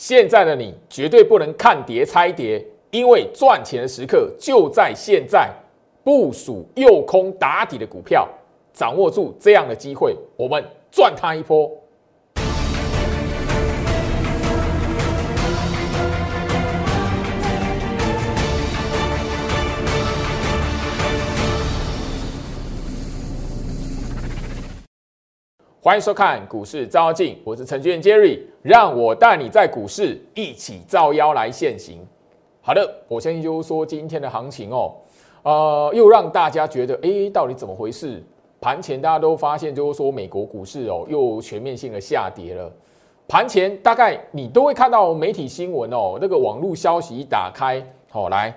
现在的你绝对不能看跌猜跌，因为赚钱的时刻就在现在。部署诱空打底的股票，掌握住这样的机会，我们赚它一波。欢迎收看股市照妖镜，我是程序员 Jerry，让我带你在股市一起照妖来现行。好的，我相信就是说今天的行情哦，呃，又让大家觉得，哎，到底怎么回事？盘前大家都发现就是说美国股市哦又全面性的下跌了。盘前大概你都会看到媒体新闻哦，那个网络消息一打开，好来，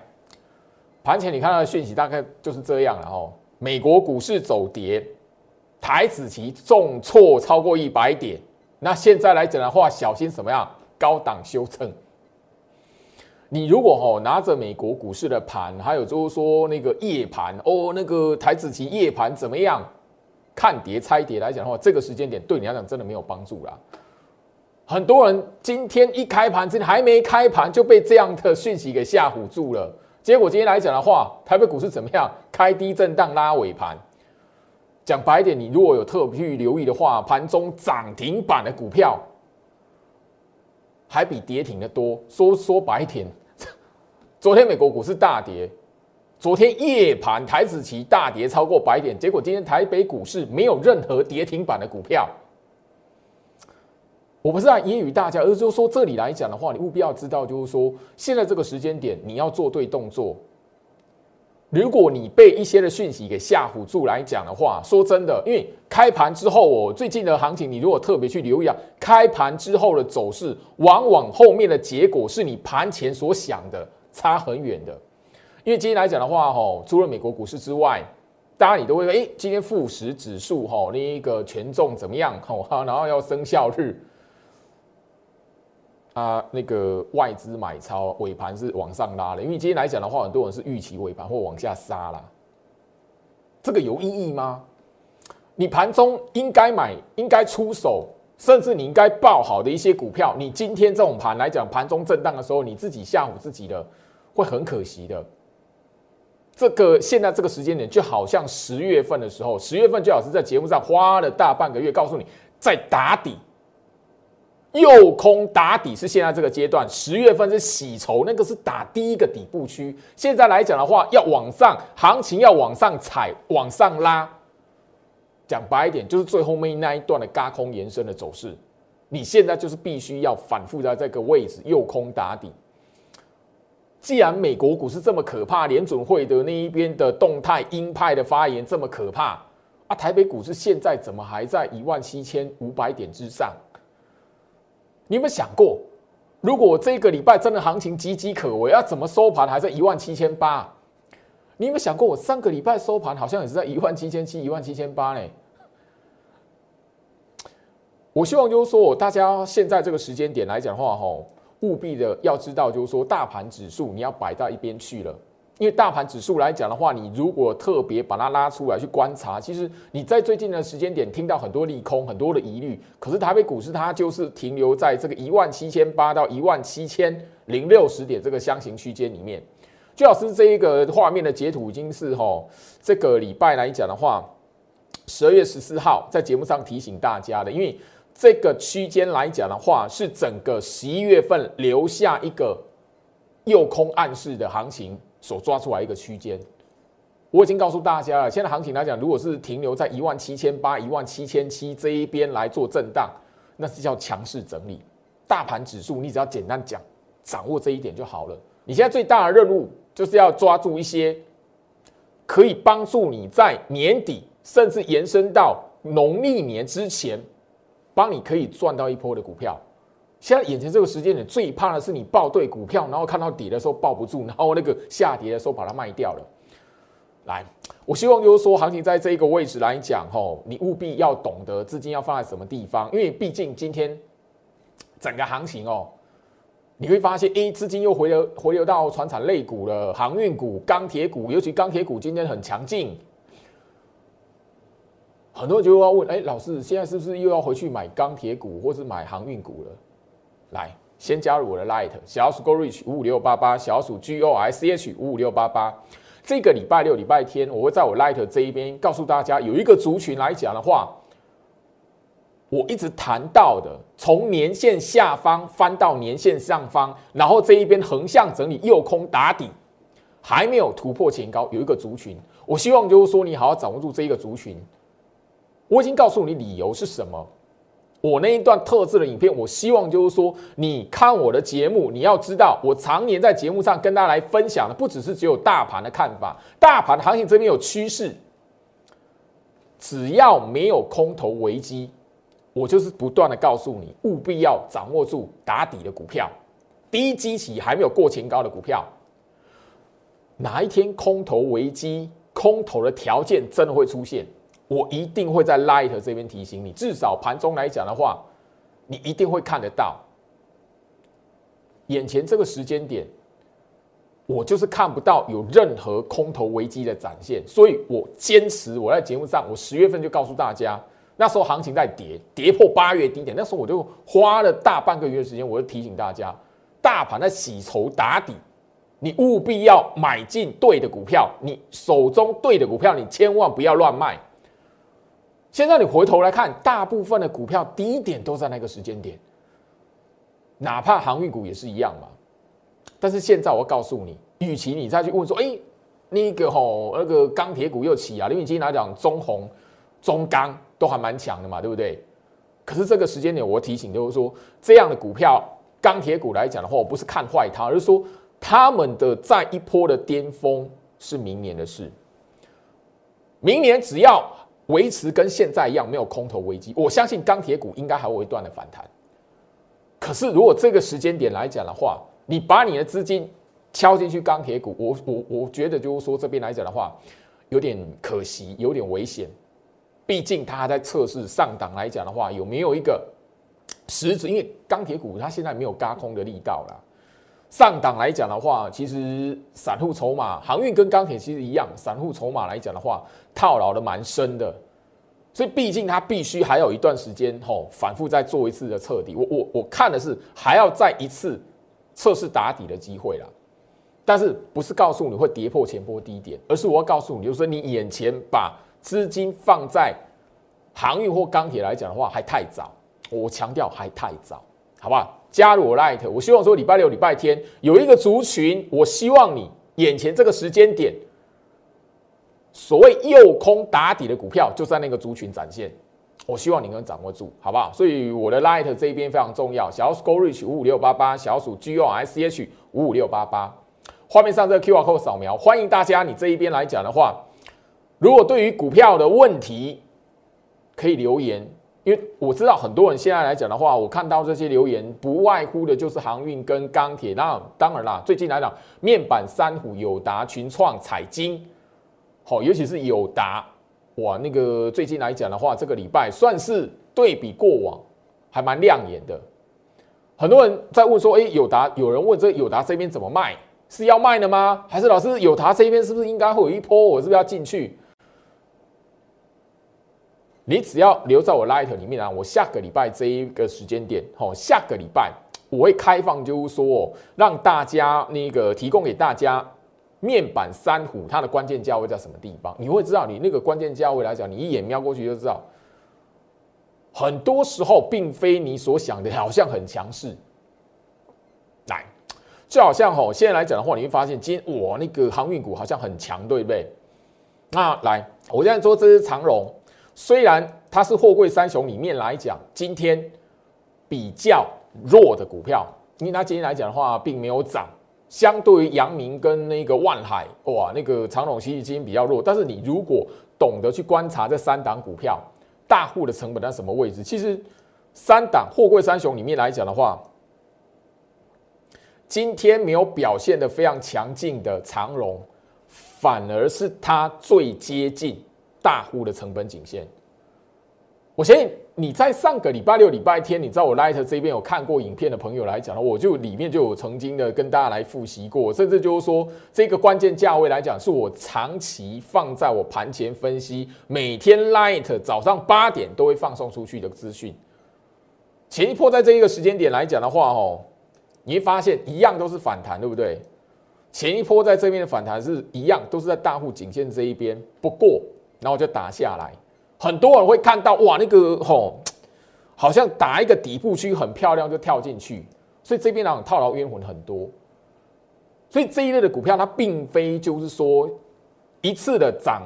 盘前你看到的讯息大概就是这样了哦，美国股市走跌。台子期重挫超过一百点，那现在来讲的话，小心什么样？高档修正。你如果吼拿着美国股市的盘，还有就是说那个夜盘哦，那个台子期夜盘怎么样？看跌猜跌来讲的话，这个时间点对你来讲真的没有帮助啦。很多人今天一开盘，今天还没开盘就被这样的讯息给吓唬住了。结果今天来讲的话，台北股市怎么样？开低震荡拉尾盘。讲白一点，你如果有特别去留意的话，盘中涨停板的股票还比跌停的多。说说白一点，昨天美国股市大跌，昨天夜盘台子期大跌超过百点，结果今天台北股市没有任何跌停板的股票。我不是在揶揄大家，而是说这里来讲的话，你务必要知道，就是说现在这个时间点，你要做对动作。如果你被一些的讯息给吓唬住来讲的话，说真的，因为开盘之后哦，最近的行情，你如果特别去留意啊，开盘之后的走势，往往后面的结果是你盘前所想的差很远的。因为今天来讲的话，哈，除了美国股市之外，大家你都会说，哎，今天富时指数哈，那一个权重怎么样？哈，然后要生效日。啊，那个外资买超尾盘是往上拉的，因为今天来讲的话，很多人是预期尾盘或往下杀啦。这个有意义吗？你盘中应该买、应该出手，甚至你应该报好的一些股票，你今天这种盘来讲，盘中震荡的时候，你自己吓唬自己的，会很可惜的。这个现在这个时间点，就好像十月份的时候，十月份最好是在节目上花了大半个月，告诉你在打底。右空打底是现在这个阶段，十月份是洗筹，那个是打第一个底部区。现在来讲的话，要往上，行情要往上踩，往上拉。讲白一点，就是最后面那一段的嘎空延伸的走势。你现在就是必须要反复在这个位置右空打底。既然美国股市这么可怕，联准会的那一边的动态鹰派的发言这么可怕，啊，台北股市现在怎么还在一万七千五百点之上？你有没有想过，如果我这个礼拜真的行情岌岌可危，要怎么收盘还在一万七千八？你有没有想过，我上个礼拜收盘好像也是在一万七千七、一万七千八呢？我希望就是说，大家现在这个时间点来讲的话，吼，务必的要知道，就是说，大盘指数你要摆到一边去了。因为大盘指数来讲的话，你如果特别把它拉出来去观察，其实你在最近的时间点听到很多利空、很多的疑虑，可是台北股市它就是停留在这个一万七千八到一万七千零六十点这个箱型区间里面。最老师这一个画面的截图已经是哦，这个礼拜来讲的话，十二月十四号在节目上提醒大家的，因为这个区间来讲的话，是整个十一月份留下一个诱空暗示的行情。所抓出来一个区间，我已经告诉大家了。现在行情来讲，如果是停留在一万七千八、一万七千七这一边来做震荡，那是叫强势整理。大盘指数，你只要简单讲，掌握这一点就好了。你现在最大的任务就是要抓住一些可以帮助你在年底，甚至延伸到农历年之前，帮你可以赚到一波的股票。现在眼前这个时间点，最怕的是你报对股票，然后看到底的时候抱不住，然后那个下跌的时候把它卖掉了。来，我希望就是说，行情在这一个位置来讲，吼，你务必要懂得资金要放在什么地方，因为毕竟今天整个行情哦，你会发现，哎，资金又回流回流到船产类股了，航运股、钢铁股，尤其钢铁股今天很强劲。很多人就要问，哎，老师，现在是不是又要回去买钢铁股，或是买航运股了？来，先加入我的 Light 小鼠 Go Reach 五五六八八，小鼠 G O I C H 五五六八八。这个礼拜六、礼拜天，我会在我 Light 这一边告诉大家，有一个族群来讲的话，我一直谈到的，从年线下方翻到年线上方，然后这一边横向整理，右空打底，还没有突破前高，有一个族群，我希望就是说，你好好掌握住这一个族群。我已经告诉你理由是什么。我那一段特制的影片，我希望就是说，你看我的节目，你要知道，我常年在节目上跟大家来分享的，不只是只有大盘的看法，大盘行情这边有趋势，只要没有空头危机，我就是不断的告诉你，务必要掌握住打底的股票，低基期还没有过前高的股票，哪一天空头危机，空头的条件真的会出现？我一定会在 Light 这边提醒你，至少盘中来讲的话，你一定会看得到。眼前这个时间点，我就是看不到有任何空头危机的展现，所以我坚持我在节目上，我十月份就告诉大家，那时候行情在跌，跌破八月低点，那时候我就花了大半个月的时间，我就提醒大家，大盘在洗筹打底，你务必要买进对的股票，你手中对的股票，你千万不要乱卖。现在你回头来看，大部分的股票低点都在那个时间点，哪怕航运股也是一样嘛。但是现在我告诉你，与其你再去问说，哎，那个吼那个钢铁股又起啊，因为今天来讲中红、中钢都还蛮强的嘛，对不对？可是这个时间点，我提醒就是说，这样的股票，钢铁股来讲的话，我不是看坏它，而是说他们的再一波的巅峰是明年的事。明年只要。维持跟现在一样，没有空头危机，我相信钢铁股应该还会一段的反弹。可是，如果这个时间点来讲的话，你把你的资金敲进去钢铁股，我我我觉得就是说这边来讲的话，有点可惜，有点危险。毕竟它还在测试上档来讲的话，有没有一个实质？因为钢铁股它现在没有嘎空的力道了。上档来讲的话，其实散户筹码，航运跟钢铁其实一样，散户筹码来讲的话，套牢的蛮深的，所以毕竟它必须还有一段时间吼，反复再做一次的彻底。我我我看的是还要再一次测试打底的机会啦，但是不是告诉你会跌破前波低点，而是我要告诉你，就是说你眼前把资金放在航运或钢铁来讲的话，还太早。我强调还太早，好不好？加入我 Light，我希望说礼拜六、礼拜天有一个族群，我希望你眼前这个时间点，所谓右空打底的股票就在那个族群展现，我希望你能掌握住，好不好？所以我的 Light 这一边非常重要，小鼠 Go Reach 五五六八八，小鼠 G O S H 五五六八八，画面上这个 Q R code 扫描，欢迎大家，你这一边来讲的话，如果对于股票的问题可以留言。因为我知道很多人现在来讲的话，我看到这些留言，不外乎的就是航运跟钢铁。那当然啦，最近来讲，面板三虎、友达、群创、彩晶，好，尤其是友达，哇，那个最近来讲的话，这个礼拜算是对比过往还蛮亮眼的。很多人在问说，哎，友达，有人问这友达这边怎么卖？是要卖的吗？还是老师友达这边是不是应该会有一波？我是不是要进去？你只要留在我 Light 里面啊，我下个礼拜这一个时间点，好，下个礼拜我会开放，就是说让大家那个提供给大家面板三虎它的关键价位在什么地方，你会知道你那个关键价位来讲，你一眼瞄过去就知道，很多时候并非你所想的，好像很强势。来，就好像吼，现在来讲的话，你会发现今天我那个航运股好像很强，对不对？那来，我现在说这是长荣。虽然它是货柜三雄里面来讲，今天比较弱的股票，因为它今天来讲的话，并没有涨。相对于阳明跟那个万海，哇，那个长隆其实今天比较弱。但是你如果懂得去观察这三档股票，大户的成本在什么位置？其实三档货柜三雄里面来讲的话，今天没有表现的非常强劲的长荣，反而是它最接近。大户的成本颈线，我相信你在上个礼拜六、礼拜天，你在我 Light 这边有看过影片的朋友来讲呢，我就里面就有曾经的跟大家来复习过，甚至就是说这个关键价位来讲，是我长期放在我盘前分析，每天 Light 早上八点都会放送出去的资讯。前一波在这一个时间点来讲的话，哦，你会发现一样都是反弹，对不对？前一波在这边的反弹是一样，都是在大户颈线这一边，不过然后就打下来，很多人会看到哇，那个吼，好像打一个底部区很漂亮就跳进去，所以这边那种套牢冤魂很多。所以这一类的股票，它并非就是说一次的涨，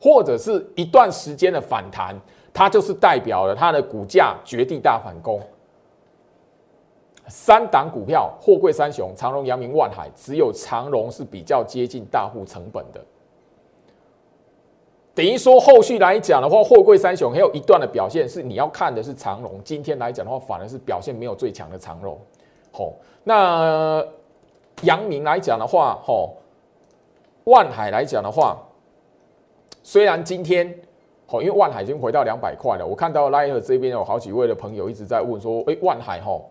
或者是一段时间的反弹，它就是代表了它的股价绝地大反攻。三档股票，货柜三雄，长荣、阳明、万海，只有长荣是比较接近大户成本的。等于说，后续来讲的话，货柜三雄还有一段的表现是你要看的是长荣。今天来讲的话，反而是表现没有最强的长荣。好，那。阳明来讲的话，吼，万海来讲的话，虽然今天，吼，因为万海已经回到两百块了，我看到莱特这边有好几位的朋友一直在问说，哎，万海吼，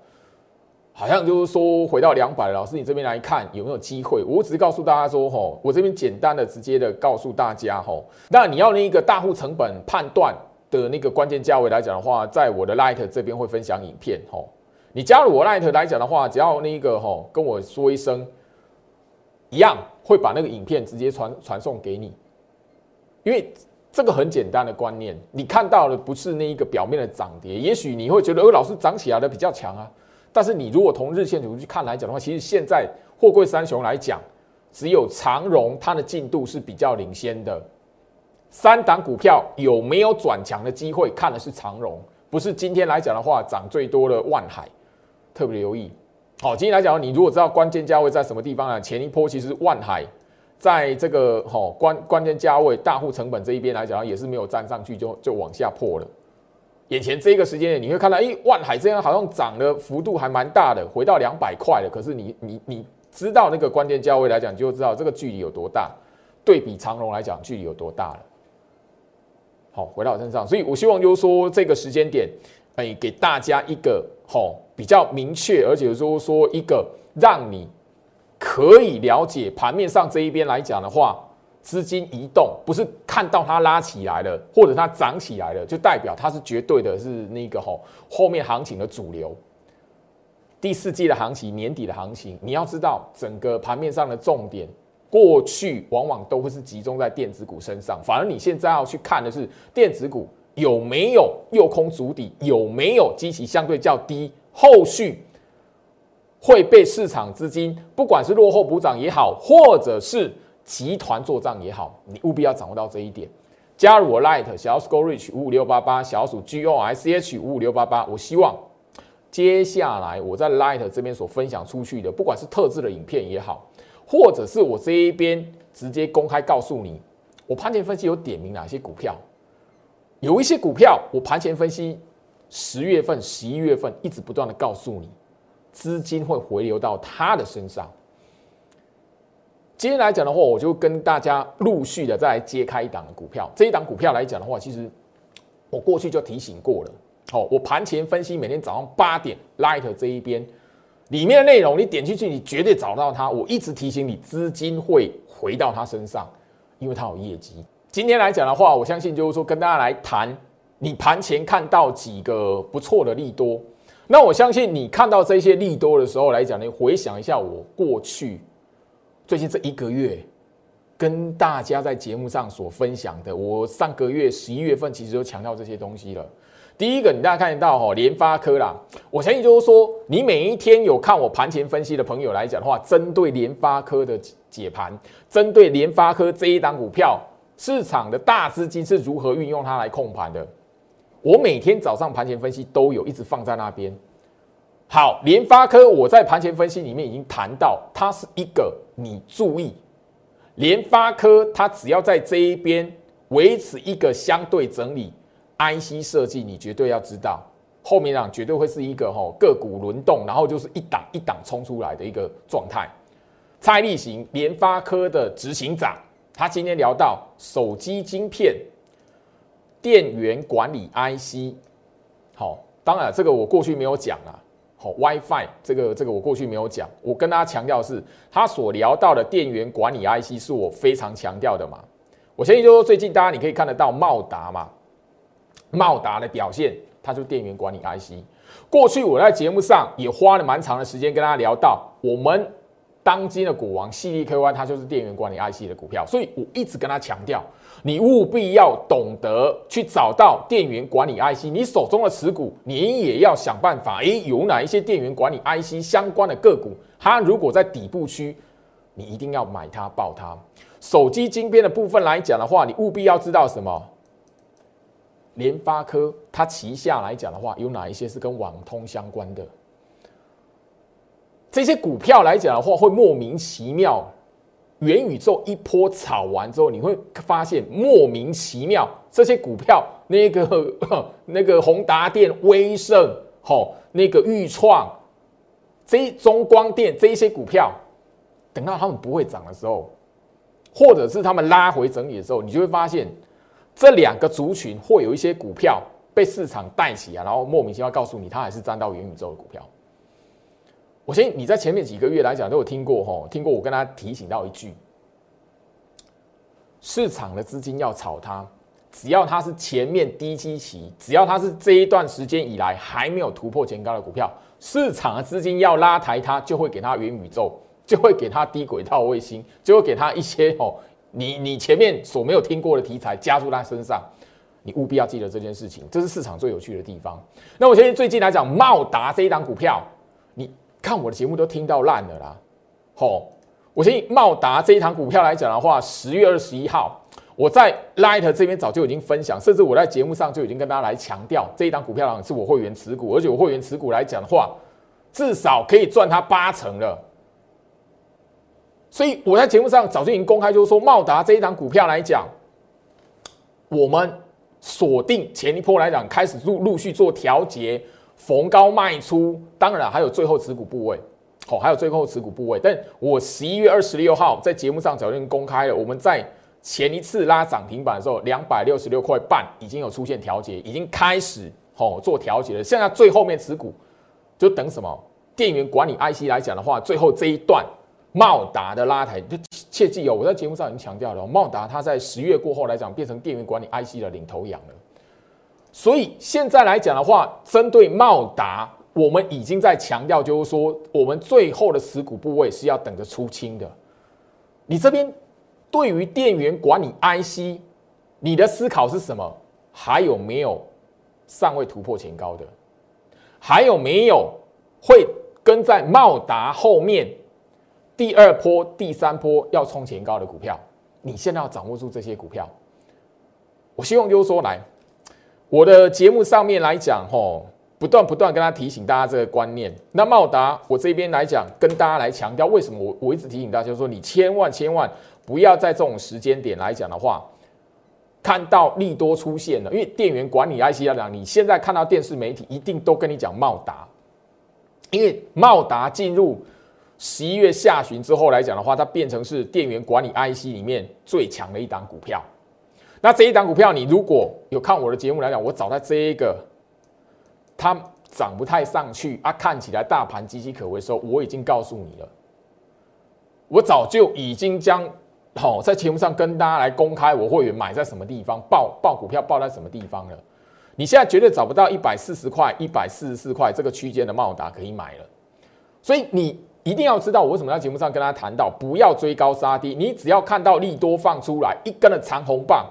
好像就是说回到两百，老师你这边来看有没有机会？我只是告诉大家说，吼，我这边简单的、直接的告诉大家，吼，那你要那个大户成本判断的那个关键价位来讲的话，在我的 Light 这边会分享影片，吼。你加入我 Light 来讲的话，只要那个吼跟我说一声，一样会把那个影片直接传传送给你。因为这个很简单的观念，你看到的不是那一个表面的涨跌，也许你会觉得，哦，老师涨起来的比较强啊。但是你如果从日线图去看来讲的话，其实现在货柜三雄来讲，只有长荣它的进度是比较领先的。三档股票有没有转强的机会，看的是长荣，不是今天来讲的话涨最多的万海。特别留意，好，今天来讲，你如果知道关键价位在什么地方呢？前一波其实万海在这个好关关键价位大户成本这一边来讲，也是没有站上去就就往下破了。眼前这个时间点，你会看到，哎，万海这样好像涨的幅度还蛮大的，回到两百块了。可是你你你知道那个关键价位来讲，就知道这个距离有多大，对比长荣来讲，距离有多大了。好，回到我身上，所以我希望就是说这个时间点。哎，给大家一个好比较明确，而且说说一个让你可以了解盘面上这一边来讲的话，资金移动不是看到它拉起来了，或者它涨起来了，就代表它是绝对的是那个吼后面行情的主流。第四季的行情，年底的行情，你要知道整个盘面上的重点，过去往往都会是集中在电子股身上，反而你现在要去看的是电子股。有没有诱空足底？有没有基期相对较低？后续会被市场资金，不管是落后补涨也好，或者是集团做账也好，你务必要掌握到这一点。加入我 Light 小鼠 Go Reach 五五六八八，小鼠 G O S H 五五六八八。我希望接下来我在 Light 这边所分享出去的，不管是特制的影片也好，或者是我这一边直接公开告诉你，我盘前分析有点名哪些股票。有一些股票，我盘前分析，十月份、十一月份一直不断的告诉你，资金会回流到他的身上。今天来讲的话，我就跟大家陆续的再来揭开一档股票。这一档股票来讲的话，其实我过去就提醒过了。好，我盘前分析，每天早上八点，Light 这一边里面的内容，你点进去，你绝对找到它。我一直提醒你，资金会回到它身上，因为它有业绩。今天来讲的话，我相信就是说跟大家来谈，你盘前看到几个不错的利多，那我相信你看到这些利多的时候来讲，你回想一下我过去最近这一个月跟大家在节目上所分享的，我上个月十一月份其实就强调这些东西了。第一个，你大家看得到哈，联发科啦，我相信就是说，你每一天有看我盘前分析的朋友来讲的话，针对联发科的解盘，针对联发科这一档股票。市场的大资金是如何运用它来控盘的？我每天早上盘前分析都有一直放在那边。好，联发科我在盘前分析里面已经谈到，它是一个你注意，联发科它只要在这一边维持一个相对整理，IC 设计你绝对要知道，后面啊绝对会是一个吼个股轮动，然后就是一档一档冲出来的一个状态。蔡立行，联发科的执行长。他今天聊到手机晶片、电源管理 IC，好，当然这个我过去没有讲啊。好，WiFi 这个这个我过去没有讲，我跟大家强调是，他所聊到的电源管理 IC 是我非常强调的嘛。我相信就说最近大家你可以看得到茂达嘛，茂达的表现，它就是电源管理 IC。过去我在节目上也花了蛮长的时间跟大家聊到，我们当今的股王 C D K Y 它就是电源管理 IC 的股票，所以我一直跟他强调，你务必要懂得去找到电源管理 IC，你手中的持股，你也要想办法，诶，有哪一些电源管理 IC 相关的个股，它如果在底部区，你一定要买它爆它。手机晶片的部分来讲的话，你务必要知道什么？联发科它旗下来讲的话，有哪一些是跟网通相关的？这些股票来讲的话，会莫名其妙，元宇宙一波炒完之后，你会发现莫名其妙，这些股票那个 那个宏达电、威盛、吼那个裕创、这中光电这一些股票，等到他们不会涨的时候，或者是他们拉回整理的时候，你就会发现。这两个族群会有一些股票被市场带起啊，然后莫名其妙告诉你，它还是沾到元宇宙的股票。我相信你在前面几个月来讲都有听过哈，听过我跟他提醒到一句：市场的资金要炒它，只要它是前面低基期，只要它是这一段时间以来还没有突破前高的股票，市场的资金要拉抬它，就会给它元宇宙，就会给它低轨道卫星，就会给它一些哦。你你前面所没有听过的题材加注在身上，你务必要记得这件事情，这是市场最有趣的地方。那我相信最近来讲，茂达这一档股票，看我的节目都听到烂了啦。吼，我相信茂达这一档股票来讲的话，十月二十一号，我在 Light 这边早就已经分享，甚至我在节目上就已经跟大家来强调，这一档股票是我会员持股，而且我会员持股来讲的话，至少可以赚它八成了。所以我在节目上早就已经公开，就是说茂达这一档股票来讲，我们锁定前一波来讲，开始陆陆续做调节，逢高卖出。当然还有最后持股部位，好，还有最后持股部位。但我十一月二十六号在节目上早就公开了，我们在前一次拉涨停板的时候，两百六十六块半已经有出现调节，已经开始好做调节了。现在最后面持股就等什么？电源管理 IC 来讲的话，最后这一段。茂达的拉抬，就切记哦！我在节目上已经强调了，茂达它在十月过后来讲，变成电源管理 IC 的领头羊了。所以现在来讲的话，针对茂达，我们已经在强调，就是说，我们最后的持股部位是要等着出清的。你这边对于电源管理 IC，你的思考是什么？还有没有尚未突破前高的？还有没有会跟在茂达后面？第二波、第三波要冲前高的股票，你现在要掌握住这些股票。我希望就是说，来我的节目上面来讲，吼，不断不断跟他提醒大家这个观念。那茂达，我这边来讲，跟大家来强调，为什么我我一直提醒大家，说，你千万千万不要在这种时间点来讲的话，看到利多出现了，因为电源管理 IC 来讲，你现在看到电视媒体一定都跟你讲茂达，因为茂达进入。十一月下旬之后来讲的话，它变成是电源管理 IC 里面最强的一档股票。那这一档股票，你如果有看我的节目来讲，我早在这一个它涨不太上去啊，看起来大盘岌岌可危的时候，我已经告诉你了。我早就已经将好在节目上跟大家来公开我会员买在什么地方，报报股票报在什么地方了。你现在绝对找不到一百四十块、一百四十四块这个区间的茂达可以买了，所以你。一定要知道我为什么在节目上跟大家谈到不要追高杀低，你只要看到利多放出来一根的长红棒，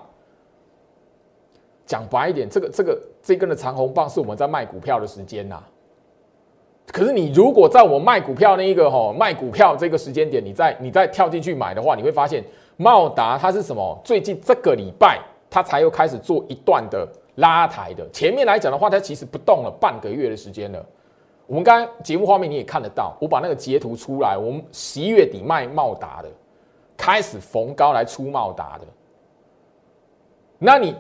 讲白一点，这个这个这根的长红棒是我们在卖股票的时间呐。可是你如果在我卖股票那一个吼卖股票这个时间点，你再你再跳进去买的话，你会发现茂达它是什么？最近这个礼拜它才又开始做一段的拉抬的，前面来讲的话，它其实不动了半个月的时间了。我们刚刚节目画面你也看得到，我把那个截图出来。我们十一月底卖茂达的，开始逢高来出茂达的。那你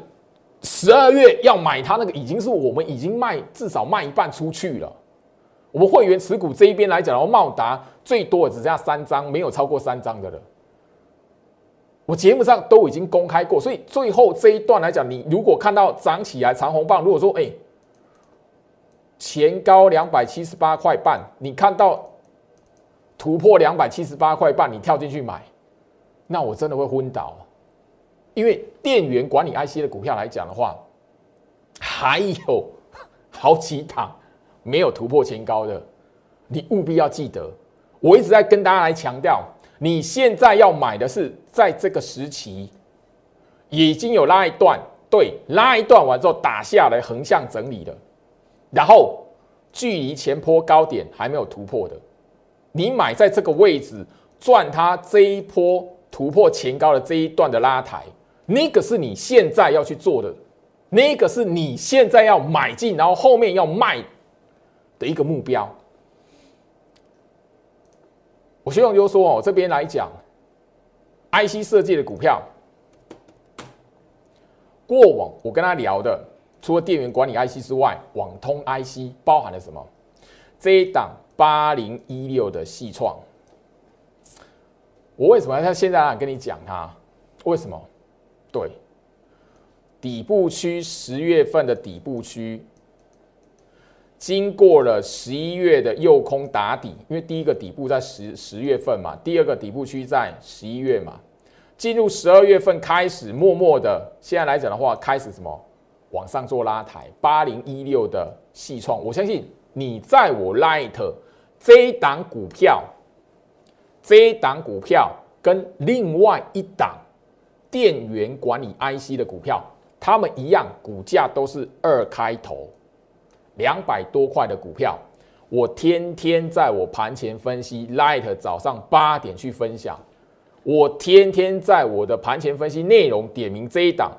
十二月要买它那个，已经是我们已经卖至少卖一半出去了。我们会员持股这一边来讲，然后茂达最多只剩下三张，没有超过三张的了。我节目上都已经公开过，所以最后这一段来讲，你如果看到涨起来长红棒，如果说哎。前高两百七十八块半，你看到突破两百七十八块半，你跳进去买，那我真的会昏倒。因为电源管理 IC 的股票来讲的话，还有好几档没有突破前高的，你务必要记得，我一直在跟大家来强调，你现在要买的是在这个时期已经有拉一段，对，拉一段完之后打下来横向整理的，然后距离前坡高点还没有突破的，你买在这个位置赚它这一波突破前高的这一段的拉抬，那个是你现在要去做的。那个是你现在要买进，然后后面要卖的一个目标。我希望就说哦，这边来讲，IC 设计的股票，过往我跟他聊的，除了电源管理 IC 之外，网通 IC 包含了什么？这一档八零一六的细创，我为什么要现在跟你讲它？为什么？对。底部区十月份的底部区，经过了十一月的右空打底，因为第一个底部在十十月份嘛，第二个底部区在十一月嘛，进入十二月份开始默默的，现在来讲的话，开始什么往上做拉抬，八零一六的细创，我相信你在我 Light 这一档股票，这一档股票跟另外一档电源管理 IC 的股票。他们一样，股价都是二开头，两百多块的股票。我天天在我盘前分析，Light 早上八点去分享。我天天在我的盘前分析内容点名这一档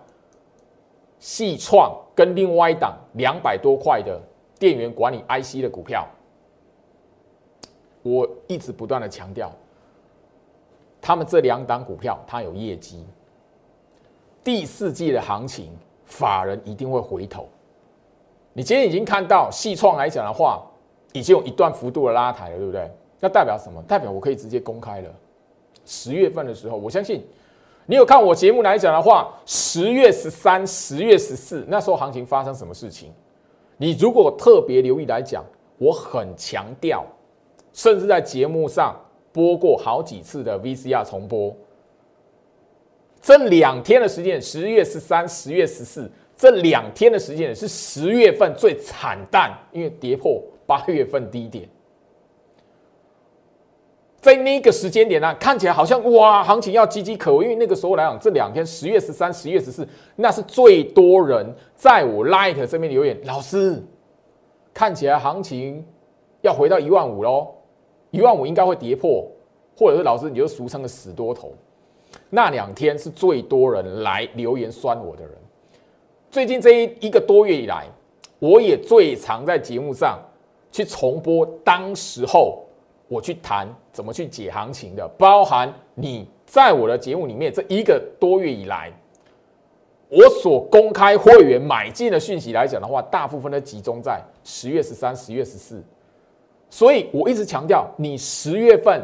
细创跟另外一档两百多块的电源管理 IC 的股票，我一直不断的强调，他们这两档股票它有业绩。第四季的行情，法人一定会回头。你今天已经看到细创来讲的话，已经有一段幅度的拉抬了，对不对？那代表什么？代表我可以直接公开了。十月份的时候，我相信你有看我节目来讲的话，十月十三、十月十四那时候行情发生什么事情？你如果特别留意来讲，我很强调，甚至在节目上播过好几次的 VCR 重播。这两天的时间，十月十三、十月十四，这两天的时间是十月份最惨淡，因为跌破八月份低点。在那个时间点呢，看起来好像哇，行情要岌岌可危，因为那个时候来讲，这两天十月十三、十月十四，那是最多人在我 Light 这边留言，老师，看起来行情要回到一万五喽，一万五应该会跌破，或者是老师你就俗称的死多头。那两天是最多人来留言酸我的人。最近这一一个多月以来，我也最常在节目上去重播当时候我去谈怎么去解行情的，包含你在我的节目里面这一个多月以来，我所公开会员买进的讯息来讲的话，大部分都集中在十月十三、十月十四，所以我一直强调，你十月份。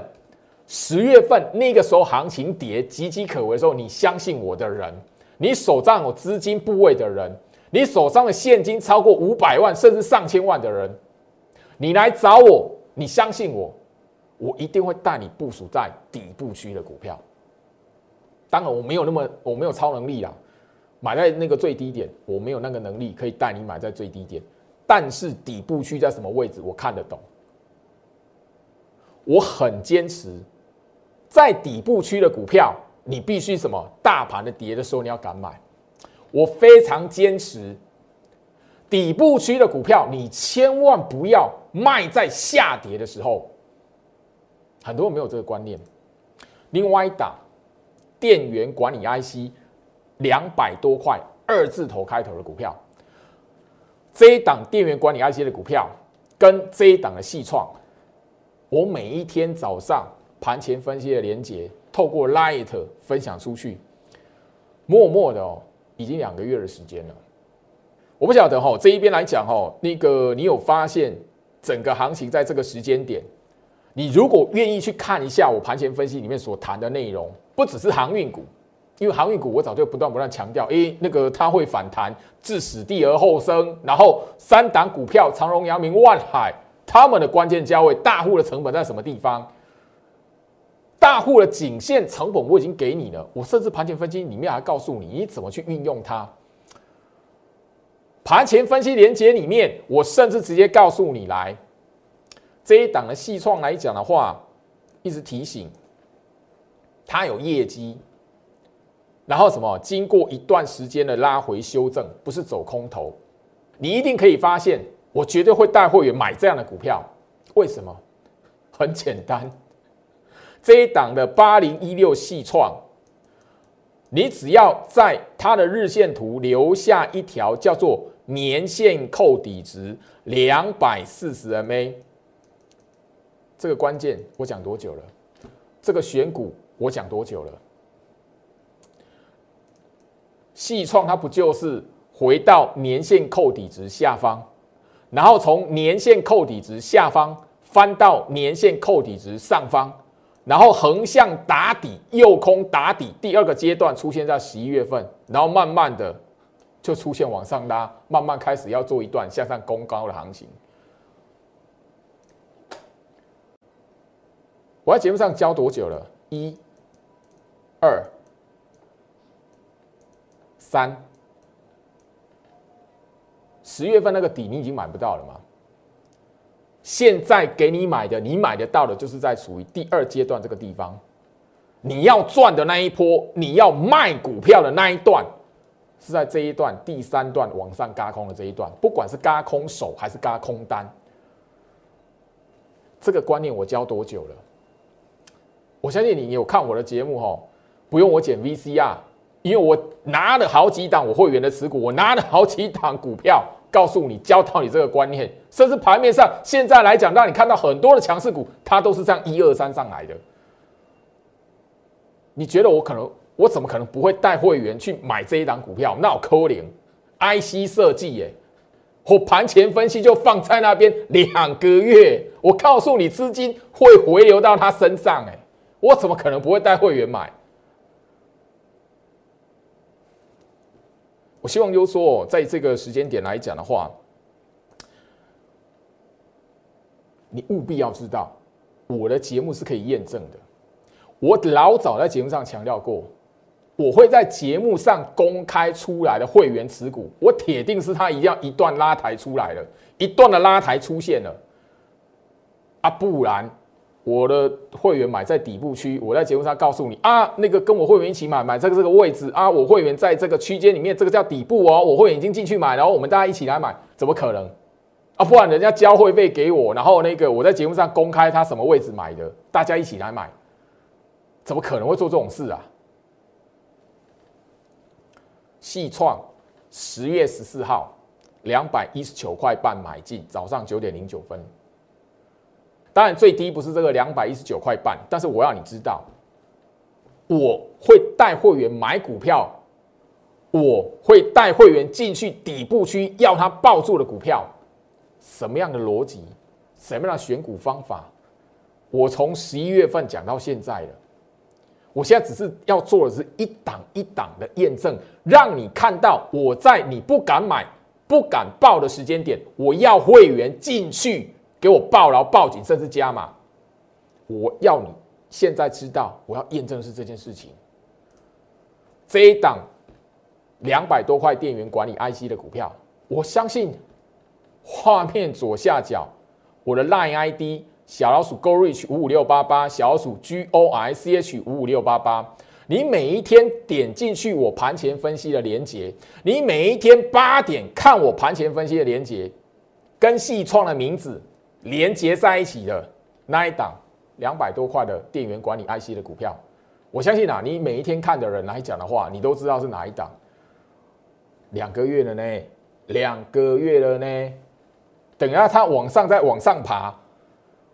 十月份那个时候行情跌岌岌可危的时候，你相信我的人，你手上有资金部位的人，你手上的现金超过五百万甚至上千万的人，你来找我，你相信我，我一定会带你部署在底部区的股票。当然我没有那么我没有超能力啦，买在那个最低点，我没有那个能力可以带你买在最低点，但是底部区在什么位置我看得懂，我很坚持。在底部区的股票，你必须什么？大盘的跌的时候，你要敢买。我非常坚持，底部区的股票，你千万不要卖在下跌的时候。很多人没有这个观念。另外一档电源管理 IC，两百多块二字头开头的股票，这一档电源管理 IC 的股票跟这一档的细创，我每一天早上。盘前分析的连接，透过 Light 分享出去，默默的哦，已经两个月的时间了。我不晓得哈，这一边来讲哈，那个你有发现整个行情在这个时间点，你如果愿意去看一下我盘前分析里面所谈的内容，不只是航运股，因为航运股我早就不断不断强调，诶，那个它会反弹，置死地而后生，然后三档股票长荣、阳明、万海，他们的关键价位，大户的成本在什么地方？大户的颈线成本我已经给你了，我甚至盘前分析里面还告诉你你怎么去运用它。盘前分析连接里面，我甚至直接告诉你来，这一档的细创来讲的话，一直提醒它有业绩，然后什么，经过一段时间的拉回修正，不是走空头，你一定可以发现，我绝对会带会员买这样的股票。为什么？很简单，这一档的八零一六细创。你只要在它的日线图留下一条叫做年线扣底值两百四十 MA，这个关键我讲多久了？这个选股我讲多久了？细创它不就是回到年线扣底值下方，然后从年线扣底值下方翻到年线扣底值上方？然后横向打底，右空打底，第二个阶段出现在十一月份，然后慢慢的就出现往上拉，慢慢开始要做一段向上攻高的行情。我在节目上教多久了？一、二、三，十月份那个底你已经买不到了吗？现在给你买的，你买得到的，就是在属于第二阶段这个地方。你要赚的那一波，你要卖股票的那一段，是在这一段第三段往上嘎空的这一段，不管是嘎空手还是嘎空单，这个观念我教多久了？我相信你有看我的节目哈，不用我剪 VCR，因为我拿了好几档我会员的持股，我拿了好几档股票。告诉你，教导你这个观念，甚至盘面上现在来讲，让你看到很多的强势股，它都是这样一二三上来的。你觉得我可能，我怎么可能不会带会员去买这一档股票？那我扣零，IC 设计耶，我盘前分析就放在那边两个月，我告诉你，资金会回流到他身上，哎，我怎么可能不会带会员买？我希望就说，在这个时间点来讲的话，你务必要知道，我的节目是可以验证的。我老早在节目上强调过，我会在节目上公开出来的会员持股，我铁定是他一定要一段拉抬出来了，一段的拉抬出现了，啊，不然。我的会员买在底部区，我在节目上告诉你啊，那个跟我会员一起买，买在这个位置啊，我会员在这个区间里面，这个叫底部哦，我会员已经进去买，然后我们大家一起来买，怎么可能啊？不然人家交会费给我，然后那个我在节目上公开他什么位置买的，大家一起来买，怎么可能会做这种事啊？细创十月十四号两百一十九块半买进，早上九点零九分。当然最低不是这个两百一十九块半，但是我要你知道，我会带会员买股票，我会带会员进去底部区要他抱住的股票，什么样的逻辑，什么样的选股方法，我从十一月份讲到现在了，我现在只是要做的是一档一档的验证，让你看到我在你不敢买、不敢报的时间点，我要会员进去。给我报牢、报警，甚至加码。我要你现在知道，我要验证是这件事情。这一档两百多块电源管理 IC 的股票，我相信画面左下角我的 Line ID 小老鼠 Go Reach 五五六八八，小老鼠 G O I C H 五五六八八。你每一天点进去我盘前分析的连接，你每一天八点看我盘前分析的连接，跟细创的名字。连接在一起的那一档两百多块的电源管理 IC 的股票，我相信啊，你每一天看的人来讲的话，你都知道是哪一档。两个月了呢，两个月了呢，等下它往上再往上爬，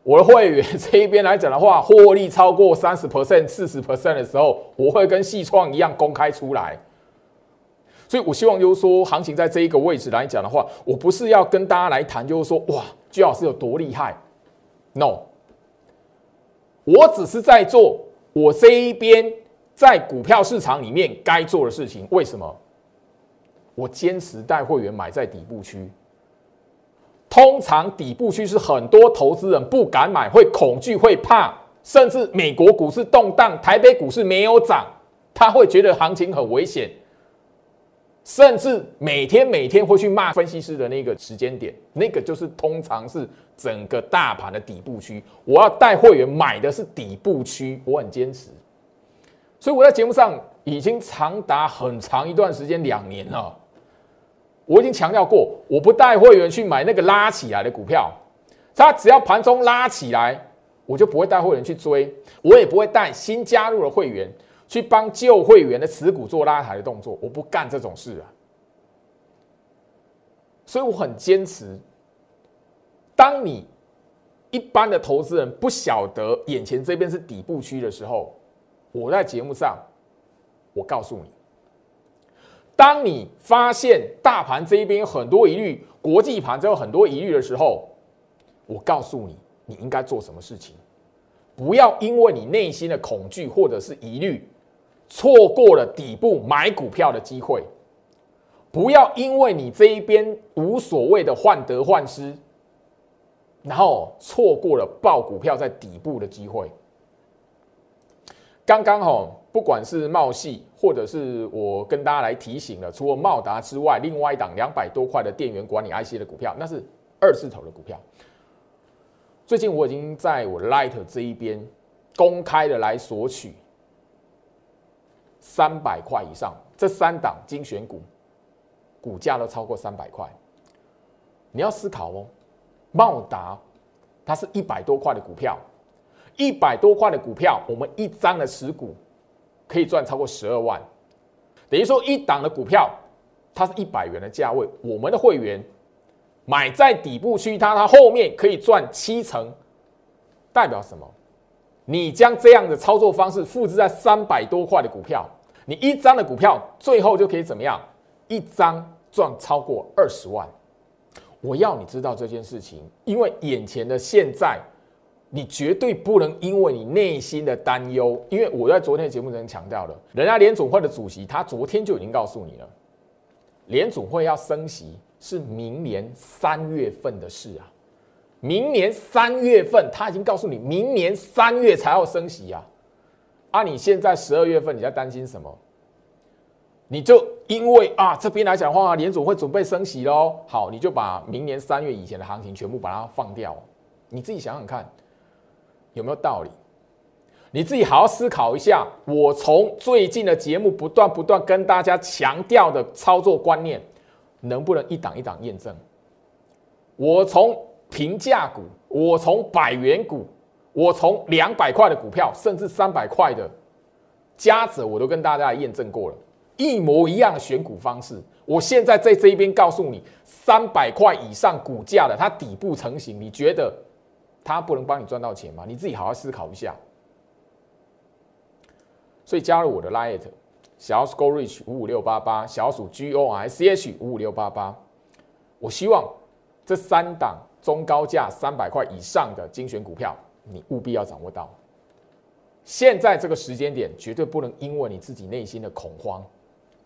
我的会员这一边来讲的话，获利超过三十 percent、四十 percent 的时候，我会跟细创一样公开出来。所以我希望就是说，行情在这一个位置来讲的话，我不是要跟大家来谈，就是说哇。居老师有多厉害？No，我只是在做我这一边在股票市场里面该做的事情。为什么？我坚持带会员买在底部区。通常底部区是很多投资人不敢买，会恐惧、会怕，甚至美国股市动荡，台北股市没有涨，他会觉得行情很危险。甚至每天每天会去骂分析师的那个时间点，那个就是通常是整个大盘的底部区。我要带会员买的是底部区，我很坚持。所以我在节目上已经长达很长一段时间，两年了。我已经强调过，我不带会员去买那个拉起来的股票，它只要盘中拉起来，我就不会带会员去追，我也不会带新加入的会员。去帮旧会员的持股做拉抬的动作，我不干这种事啊。所以我很坚持。当你一般的投资人不晓得眼前这边是底部区的时候，我在节目上我告诉你：当你发现大盘这一边很多疑虑，国际盘这有很多疑虑的时候，我告诉你你应该做什么事情。不要因为你内心的恐惧或者是疑虑。错过了底部买股票的机会，不要因为你这一边无所谓的患得患失，然后错过了爆股票在底部的机会。刚刚哈，不管是茂系，或者是我跟大家来提醒了，除了茂达之外，另外一档两百多块的电源管理 IC 的股票，那是二字头的股票。最近我已经在我 Light 这一边公开的来索取。三百块以上，这三档精选股，股价都超过三百块。你要思考哦，茂达它是一百多块的股票，一百多块的股票，我们一张的持股可以赚超过十二万，等于说一档的股票，它是一百元的价位，我们的会员买在底部区，它它后面可以赚七成，代表什么？你将这样的操作方式复制在三百多块的股票，你一张的股票最后就可以怎么样？一张赚超过二十万。我要你知道这件事情，因为眼前的现在，你绝对不能因为你内心的担忧。因为我在昨天的节目中强调了，人家联总会的主席他昨天就已经告诉你了，联总会要升息是明年三月份的事啊。明年三月份，他已经告诉你，明年三月才要升息呀！啊，你现在十二月份你在担心什么？你就因为啊这边来讲的话，联总会准备升息喽，好，你就把明年三月以前的行情全部把它放掉。你自己想想看，有没有道理？你自己好好思考一下。我从最近的节目不断不断跟大家强调的操作观念，能不能一档一档验证？我从。平价股，我从百元股，我从两百块的股票，甚至三百块的加者，我都跟大家验证过了，一模一样的选股方式。我现在在这一边告诉你，三百块以上股价的，它底部成型，你觉得它不能帮你赚到钱吗？你自己好好思考一下。所以加入我的 Lite 小鼠 Go Reach 五五六八八，小鼠 G O R C H 五五六八八，我希望这三档。中高价三百块以上的精选股票，你务必要掌握到。现在这个时间点，绝对不能因为你自己内心的恐慌，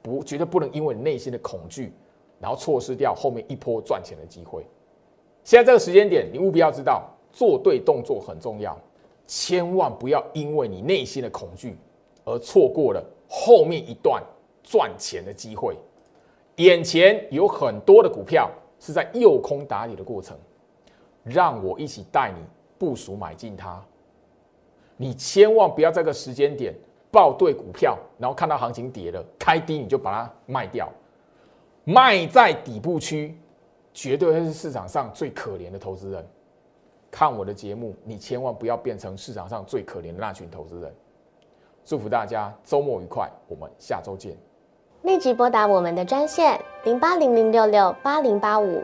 不，绝对不能因为你内心的恐惧，然后错失掉后面一波赚钱的机会。现在这个时间点，你务必要知道，做对动作很重要，千万不要因为你内心的恐惧而错过了后面一段赚钱的机会。眼前有很多的股票是在诱空打底的过程。让我一起带你部署买进它，你千万不要在这个时间点报对股票，然后看到行情跌了，开低你就把它卖掉，卖在底部区，绝对会是市场上最可怜的投资人。看我的节目，你千万不要变成市场上最可怜的那群投资人。祝福大家周末愉快，我们下周见。立即拨打我们的专线零八零零六六八零八五。